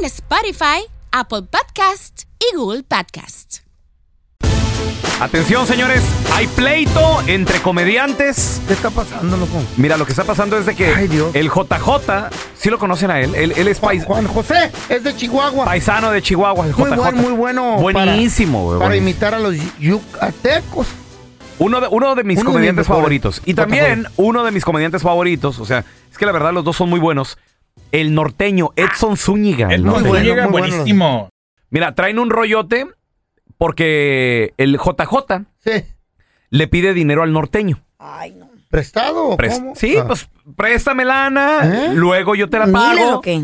en Spotify, Apple Podcast y Google Podcast. Atención, señores, hay pleito entre comediantes. ¿Qué está pasando, loco? Mira, lo que está pasando es de que Ay, Dios. el JJ, sí lo conocen a él, él, él es Juan, pais- Juan José es de Chihuahua. paisano de Chihuahua, el muy JJ. bueno, muy bueno. Buenísimo, güey, Para, para buenísimo. imitar a los yucatecos. Uno de, uno de mis Uno de comediantes mejores. favoritos. Y también uno de mis comediantes favoritos, o sea, es que la verdad los dos son muy buenos. El norteño, Edson Zúñiga. el El norteño. muy bueno. buenísimo. Mira, traen un rollote porque el JJ Sí. le pide dinero al norteño. Ay, no. ¿Prestado o Pres- cómo? sí, Ah. pues préstame lana, ¿Eh? luego yo te la ¿Miles pago. o qué?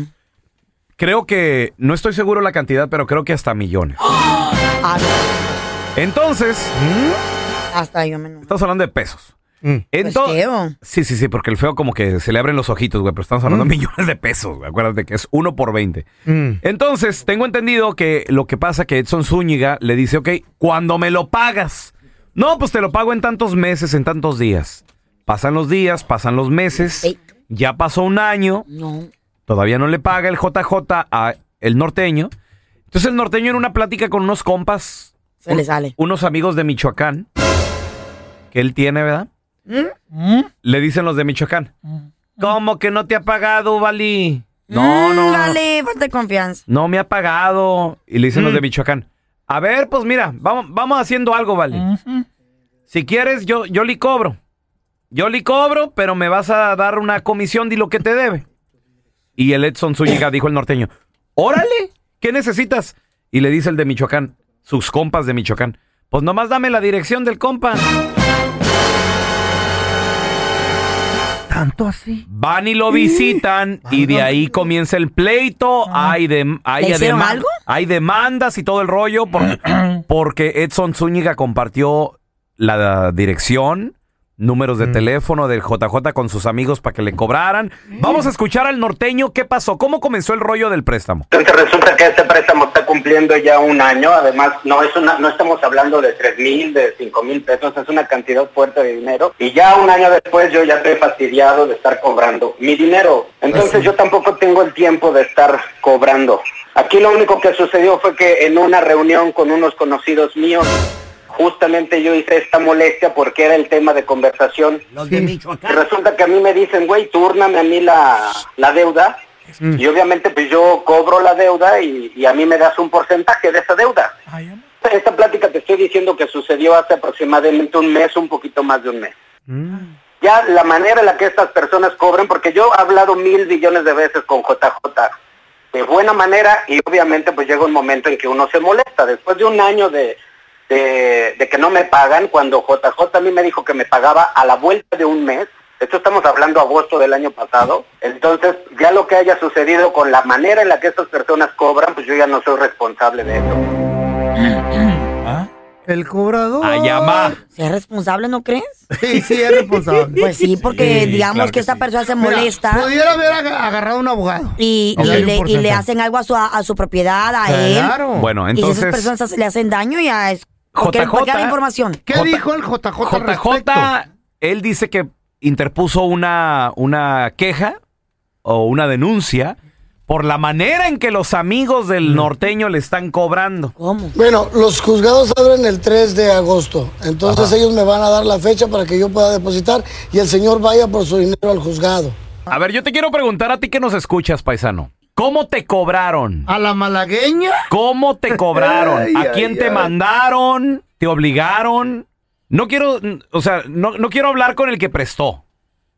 Creo que, no estoy seguro la cantidad, pero creo que hasta millones. Ah, no. Entonces, Hasta yo me enojo. estamos hablando de pesos. Mm. Entonces, feo. sí, sí, sí, porque el feo como que se le abren los ojitos, güey, pero estamos hablando Mm. de millones de pesos, güey. Acuérdate que es uno por 20. Mm. Entonces, tengo entendido que lo que pasa que Edson Zúñiga le dice, ok, cuando me lo pagas. No, pues te lo pago en tantos meses, en tantos días. Pasan los días, pasan los meses. Ey. Ya pasó un año, No. todavía no le paga el JJ a el norteño. Entonces el norteño en una plática con unos compas, Se le sale. unos amigos de Michoacán, que él tiene, ¿verdad? ¿Mm? Le dicen los de Michoacán, ¿cómo que no te ha pagado, Vali? No, Mm, no, falta de confianza. no me ha pagado. Y le dicen los Mm. de Michoacán, a ver, pues mira, vamos, vamos haciendo algo, Vali. Si quieres, yo, yo le cobro. Yo le cobro, pero me vas a dar una comisión de lo que te debe. Y el Edson Zúñiga dijo el norteño, órale, ¿qué necesitas? Y le dice el de Michoacán, sus compas de Michoacán, pues nomás dame la dirección del compa. ¿Tanto así? Van y lo visitan y de ahí comienza el pleito. Hay, de, hay, ¿Le hicieron deman- algo? hay demandas y todo el rollo por- porque Edson Zúñiga compartió la dirección, números de teléfono del JJ con sus amigos para que le cobraran. Vamos a escuchar al norteño qué pasó, cómo comenzó el rollo del préstamo. Entonces resulta que este préstamo está cumpliendo ya un año, además no es una, no estamos hablando de tres mil, de cinco mil pesos, es una cantidad fuerte de dinero. Y ya un año después yo ya estoy fastidiado de estar cobrando mi dinero, entonces yo tampoco tengo el tiempo de estar cobrando. Aquí lo único que sucedió fue que en una reunión con unos conocidos míos, justamente yo hice esta molestia porque era el tema de conversación Los de y resulta que a mí me dicen, güey, túrname a mí la, la deuda. Y obviamente pues yo cobro la deuda y, y a mí me das un porcentaje de esa deuda. Esta plática te estoy diciendo que sucedió hace aproximadamente un mes, un poquito más de un mes. Ya la manera en la que estas personas cobran, porque yo he hablado mil billones de veces con JJ de buena manera y obviamente pues llega un momento en que uno se molesta. Después de un año de, de, de que no me pagan, cuando JJ a mí me dijo que me pagaba a la vuelta de un mes, esto estamos hablando agosto del año pasado, entonces ya lo que haya sucedido con la manera en la que estas personas cobran, pues yo ya no soy responsable de eso. ¿Ah? ¿El cobrador? Ayamá. ¿Sea responsable, no crees? Sí, sí, es responsable. Pues sí, porque Sí, digamos claro que, que esta sí. persona se Mira, molesta Pudiera haber aga- agarrado un abogado. y, y le, Un y le hacen algo a su, a su propiedad, a él. Claro. Bueno, Y si esas entonces personas le hacen daño, ya es. Porque, JJ. información. ¿Qué J- dijo el JJ, respecto? JJ, él dice que interpuso una, una queja o una denuncia por la manera en que los amigos del norteño le están cobrando. ¿Cómo? Bueno, los juzgados abren el 3 de agosto. Entonces ellos me van a dar la fecha para que yo pueda depositar y el señor vaya por su dinero al juzgado. A ver, yo te quiero preguntar a ti que nos escuchas, paisano. ¿Cómo te cobraron? ¿A la malagueña? ¿Cómo te cobraron? Ay, ¿A ay, quién te ay. mandaron? ¿Te obligaron? No quiero, o sea, no, no quiero hablar con el que prestó.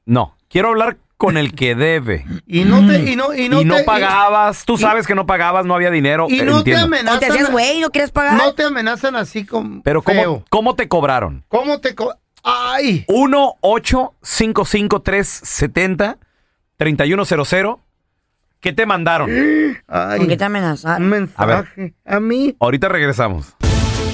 No, quiero hablar con el que debe. Y no te, y no, y no y no te- pagabas, tú sabes que no pagabas, no había dinero. Y, eh, no te entiendo. amenazan. O te hacías güey, ¿no quieres pagar? No te amenazan así como. Pero ¿cómo, feo. ¿cómo te cobraron? ¿Cómo te co- Ay. 1 8 70 3100 ¿Qué te mandaron? Ay. ¿Con qué te amenazaron? Un mensaje. A, mí. Ahorita regresamos.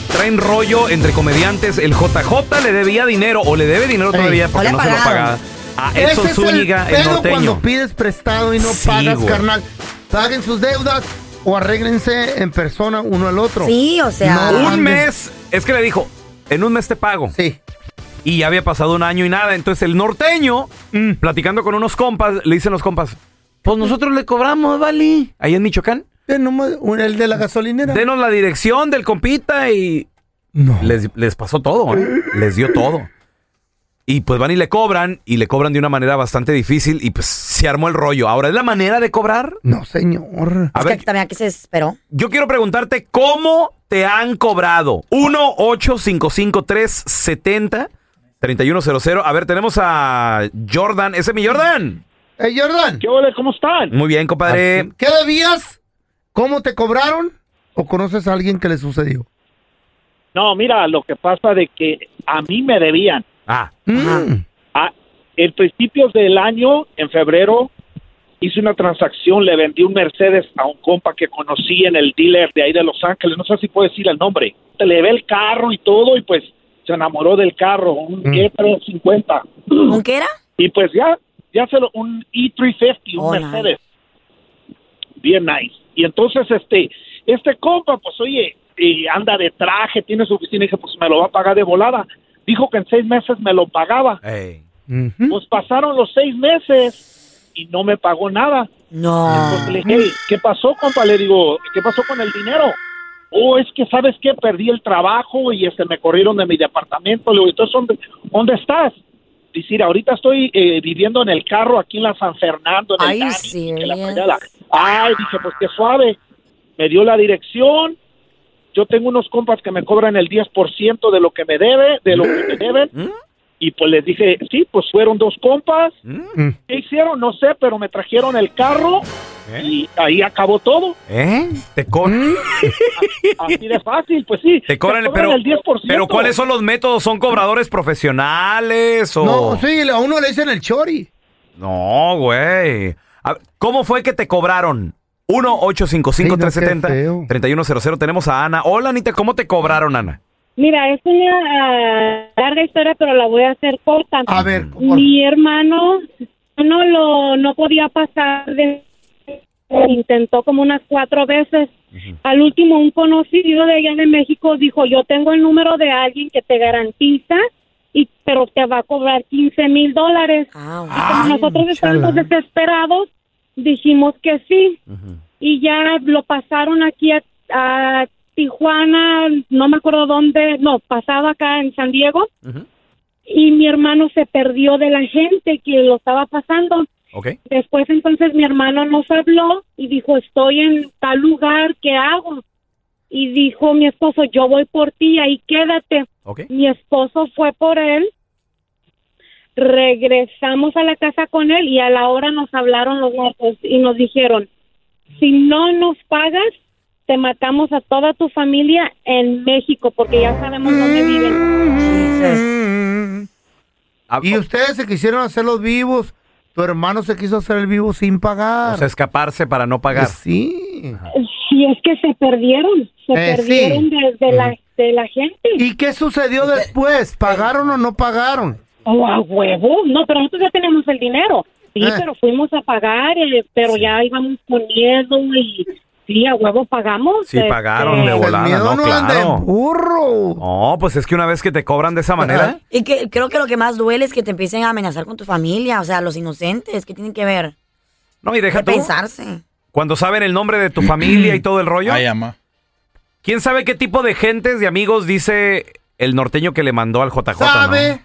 Traen rollo entre comediantes. El JJ le debía dinero o le debe dinero todavía porque no se lo pagaron. paga. A Edson es Zúñiga, el el, norteño. cuando pides prestado y no Sí, pagas, güey. carnal. Paguen sus deudas o arréglense en persona uno al otro. Sí, o sea. No. Un mes, es que le dijo, en un mes te pago. Sí. Y ya había pasado un año y nada. Entonces el norteño, Mm. platicando con unos compas, le dicen los compas, pues nosotros le cobramos, ¿vale? Ahí en Michoacán. Nomás, el de la gasolinera. Denos la dirección del compita y No. les, les pasó todo, ¿eh? Les dio todo. Y pues van y le cobran, y le cobran de una manera bastante difícil, y pues se armó el rollo. Ahora, ¿es la manera de cobrar? No, señor. A Es ver, que también aquí se esperó. yo quiero preguntarte, ¿cómo te han cobrado? 1-855-370-3100. A ver, tenemos a Jordan. ¿Ese es mi Jordan? Hey, Jordan. ¿Qué ole? ¿Cómo están? Muy bien, compadre. ¿Qué debías? ¿Cómo te cobraron? ¿O conoces a alguien que le sucedió? No, mira, lo que pasa de que a mí me debían. Ah, Mm. A, en principios del año, en febrero, hice una transacción, le vendí un Mercedes a un compa que conocí en el dealer de ahí de Los Ángeles, no sé si puedo decir el nombre. Le llevé el carro y todo y pues se enamoró del carro, un Mm. E350. ¿Con qué era? Y pues ya, ya se lo, un E350, un Oh, Mercedes. Bien nice. Y entonces, este, este compa, pues oye, y anda de traje, tiene su oficina, y dije, pues me lo va a pagar de volada. Dijo que en seis meses me lo pagaba. Pues pasaron los seis meses y no me pagó nada. No. Entonces le dije, "Hey, ¿qué pasó, compa? Le digo, ¿qué pasó con el dinero? Oh, es que, ¿sabes qué? Perdí el trabajo y este, me corrieron de mi departamento. Le digo, entonces, ¿dónde, dónde estás? Dice, ahorita estoy eh, viviendo en el carro aquí en la San Fernando, en el Dani, la fregada. Ay, dije, pues qué suave. Me dio la dirección. Yo tengo unos compas que me cobran el 10% de lo que me debe, de lo que me deben. ¿Mm? Y pues les dije, sí, pues fueron dos compas. Mm. ¿Qué hicieron? No sé, pero me trajeron el carro ¿Eh? y ahí acabó todo. ¿Eh? ¿Te cobran? Así de fácil, pues sí. Te cobran, Te pero, el 10%. pero ¿cuáles son los métodos? ¿Son cobradores profesionales o...? No, sí, a uno le dicen el chori. No, güey. ¿Cómo fue que te cobraron? 1-855-370-3100. Tenemos a Ana. Hola, Anita. ¿Cómo te cobraron, Ana? Mira, es una ah, larga historia, pero la voy a hacer corta. A ver, Mi hermano no lo no podía pasar de intentó como unas cuatro veces. Al último, un conocido de allá de México dijo, yo tengo el número de alguien que te garantiza, y pero te va a cobrar 15 mil dólares. Ah, Y como nosotros estábamos desesperados, dijimos que sí. Y ya lo pasaron aquí a, a Tijuana, no me acuerdo dónde, no, pasaba acá en San Diego. Y mi hermano se perdió de la gente que lo estaba pasando. ¿Ok? Después entonces mi hermano nos habló y dijo, estoy en tal lugar, ¿qué hago? Y dijo mi esposo, yo voy por ti, ahí quédate. ¿Ok? Mi esposo fue por él, regresamos a la casa con él y a la hora nos hablaron los narcos y nos dijeron, si no nos pagas, te matamos a toda tu familia en México porque ya sabemos dónde viven. Y ustedes se quisieron hacer los vivos. Tu hermano se quiso hacer el vivo sin pagar. O sea, escaparse para no pagar. Sí. Si es que se perdieron, se Eh, perdieron sí. de, de la, de la gente. ¿Y qué sucedió después? ¿Pagaron o no pagaron? Oh, a huevo. No, pero nosotros ya tenemos el dinero. Sí, Eh. pero fuimos a pagar, eh, pero ya íbamos poniendo y sí, a huevo pagamos. Sí, este, pagaron de El volada, miedo no, claro. burro. No, pues es que una vez que te cobran de esa manera... Y que creo que lo que más duele es que te empiecen a amenazar con tu familia, o sea, los inocentes, ¿qué tienen que ver? No, y deja De tú. pensarse. Cuando saben el nombre de tu familia y todo el rollo. Ay, ama. ¿Quién sabe qué tipo de gentes, de amigos dice el norteño que le mandó al JJ? no? ¿Sabe?